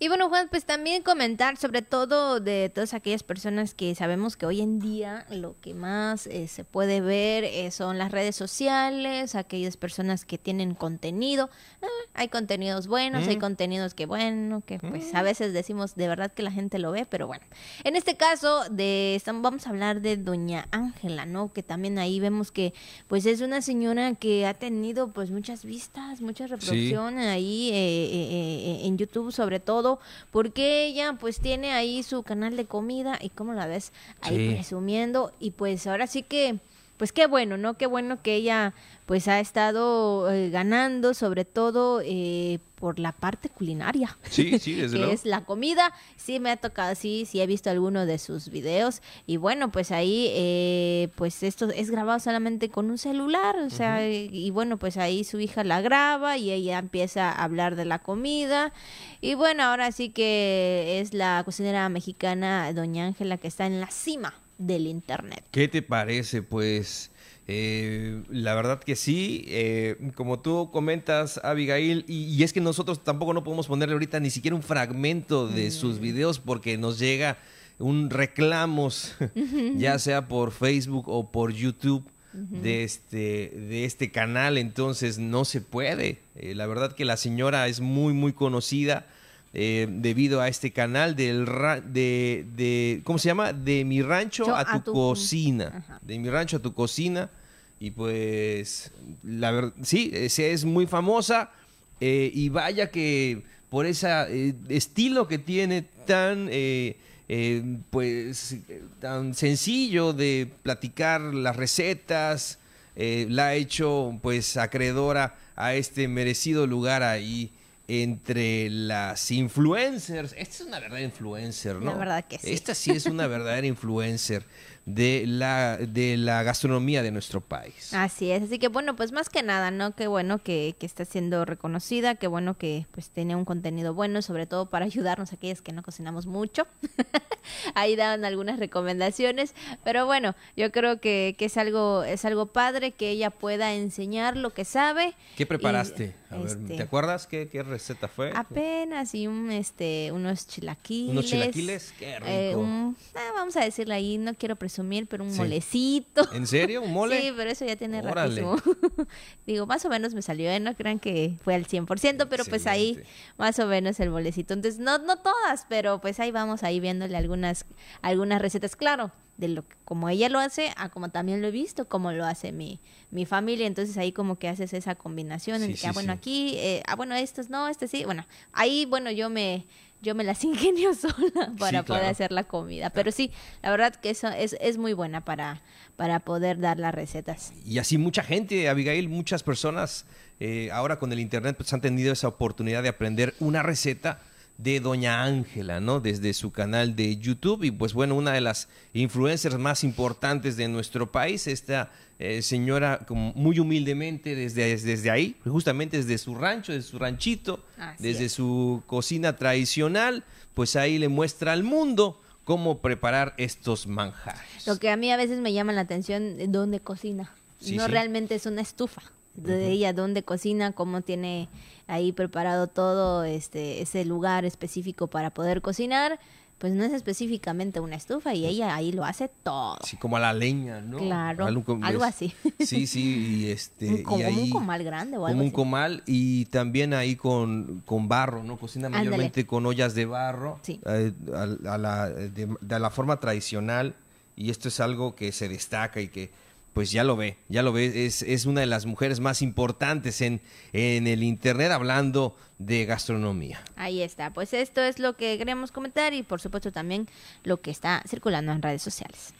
Y bueno, Juan, pues también comentar sobre todo de todas aquellas personas que sabemos que hoy en día lo que más eh, se puede ver eh, son las redes sociales, aquellas personas que tienen contenido. Ah, hay contenidos buenos, hay Mm. contenidos que bueno, que pues a veces decimos de verdad que la gente lo ve, pero bueno. En este caso de vamos a hablar de doña Ángela, ¿no? Que también ahí vemos que pues es una señora que ha tenido pues muchas vistas, muchas reproducciones ahí eh, eh, eh, en YouTube sobre todo, porque ella pues tiene ahí su canal de comida y cómo la ves ahí Sí. presumiendo y pues ahora sí que pues qué bueno, ¿no? Qué bueno que ella pues ha estado eh, ganando sobre todo eh, por la parte culinaria Sí, sí, desde que luego. es la comida. Sí, me ha tocado, sí, sí he visto alguno de sus videos. Y bueno, pues ahí, eh, pues esto es grabado solamente con un celular. O sea, y, y bueno, pues ahí su hija la graba y ella empieza a hablar de la comida. Y bueno, ahora sí que es la cocinera mexicana, doña Ángela, que está en la cima del internet. ¿Qué te parece? Pues eh, la verdad que sí, eh, como tú comentas, Abigail, y, y es que nosotros tampoco no podemos ponerle ahorita ni siquiera un fragmento de sus videos porque nos llega un reclamos, ya sea por Facebook o por YouTube. De este, de este canal, entonces no se puede. Eh, la verdad que la señora es muy, muy conocida eh, debido a este canal del ra- de, de, ¿cómo se llama? De mi rancho Yo a tu, a tu- cocina. Ajá. De mi rancho a tu cocina. Y pues, la verdad, sí, es, es muy famosa. eh, y vaya que por ese estilo que tiene tan, eh, eh, pues, eh, tan sencillo de platicar las recetas, eh, la ha hecho, pues, acreedora a este merecido lugar ahí entre las influencers. Esta es una verdadera influencer, ¿no? La verdad que sí. Esta sí es una verdadera influencer de la, de la gastronomía de nuestro país. Así es, así que bueno, pues más que nada, ¿no? Qué bueno que, que está siendo reconocida, qué bueno que pues tiene un contenido bueno, sobre todo para ayudarnos a aquellas que no cocinamos mucho. Ahí daban algunas recomendaciones, pero bueno, yo creo que, que es algo es algo padre que ella pueda enseñar lo que sabe. ¿Qué preparaste? Y, A ver, este, ¿te acuerdas qué, qué receta fue? Apenas y un este unos chilaquiles. ¿Unos chilaquiles? Qué eh, rico. un- ah, vamos a decirle ahí, no quiero presumir, pero un Sí. molecito. ¿En serio? ¿Un mole? Sí, pero eso ya tiene Órale. ratísimo. Digo, más o menos me salió, ¿eh? no crean que fue al 100%, pero pues ahí más o menos el bolecito. Entonces, no no todas, pero pues ahí vamos ahí viéndole algunas algunas recetas, claro, de lo que como ella lo hace, a como también lo he visto, como lo hace mi mi familia, entonces ahí como que haces esa combinación Sí, que, ah, bueno, aquí eh, ah, bueno, estos no, este sí, bueno, ahí bueno, yo me yo me las ingenio sola para Sí, poder claro. hacer la comida, pero sí, la verdad que eso es, es muy buena para para poder dar las recetas. Y así mucha gente, Abigail, muchas personas eh, ahora con el internet pues han tenido esa oportunidad de aprender una receta de Doña Ángela, ¿no? Desde su canal de YouTube y pues bueno, una de las influencers más importantes de nuestro país, esta eh, señora como muy humildemente desde, desde ahí, justamente desde su rancho, desde su ranchito, Así desde es. su cocina tradicional, pues ahí le muestra al mundo cómo preparar estos manjares. Lo que a mí a veces me llama la atención, eh, ¿dónde cocina? Sí, no sí. realmente es una estufa. De ella, dónde cocina, cómo tiene ahí preparado todo este ese lugar específico para poder cocinar, pues no es específicamente una estufa y ella ahí lo hace todo. Así como a la leña, ¿no? Claro, como- algo es- así. Sí, sí, y este... Un- y como, ahí- un comal grande o algo Como un así. comal y también ahí con, con barro, ¿no? Cocina Ándale. mayormente con ollas de barro, Sí. eh, a, a la, de, de la forma tradicional y esto es algo que se destaca y que pues ya lo ve, ya lo ve, es, es una de las mujeres más importantes en, en el Internet hablando de gastronomía. Ahí está, pues esto es lo que queremos comentar y por supuesto también lo que está circulando en redes sociales.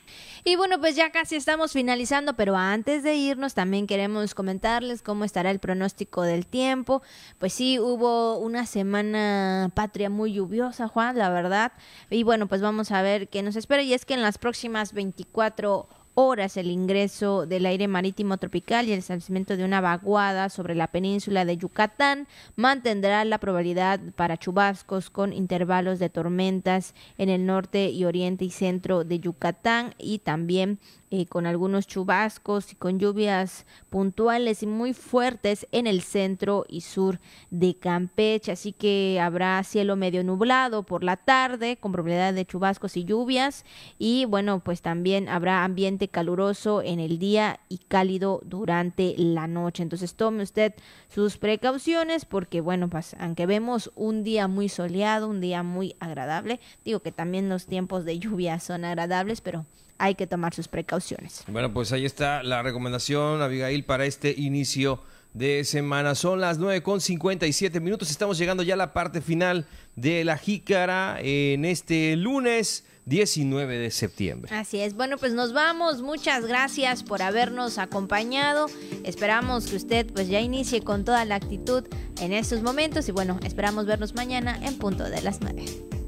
Y bueno, pues ya casi estamos finalizando, pero antes de irnos también queremos comentarles cómo estará el pronóstico del tiempo. Pues sí, hubo una semana patria muy lluviosa, Juan, la verdad. Y bueno, pues vamos a ver qué nos espera. Y es que en las próximas 24 horas horas el ingreso del aire marítimo tropical y el establecimiento de una vaguada sobre la península de Yucatán mantendrá la probabilidad para chubascos con intervalos de tormentas en el norte y oriente y centro de Yucatán y también eh, con algunos chubascos y con lluvias puntuales y muy fuertes en el centro y sur de Campeche. Así que habrá cielo medio nublado por la tarde con probabilidad de chubascos y lluvias. Y bueno, pues también habrá ambiente caluroso en el día y cálido durante la noche. Entonces tome usted sus precauciones porque bueno, pues aunque vemos un día muy soleado, un día muy agradable, digo que también los tiempos de lluvia son agradables, pero hay que tomar sus precauciones. Bueno, pues ahí está la recomendación, Abigail, para este inicio de semana. Son las 9 con 57 minutos. Estamos llegando ya a la parte final de la jícara en este lunes 19 de septiembre. Así es. Bueno, pues nos vamos. Muchas gracias por habernos acompañado. Esperamos que usted pues ya inicie con toda la actitud en estos momentos y bueno, esperamos vernos mañana en punto de las 9.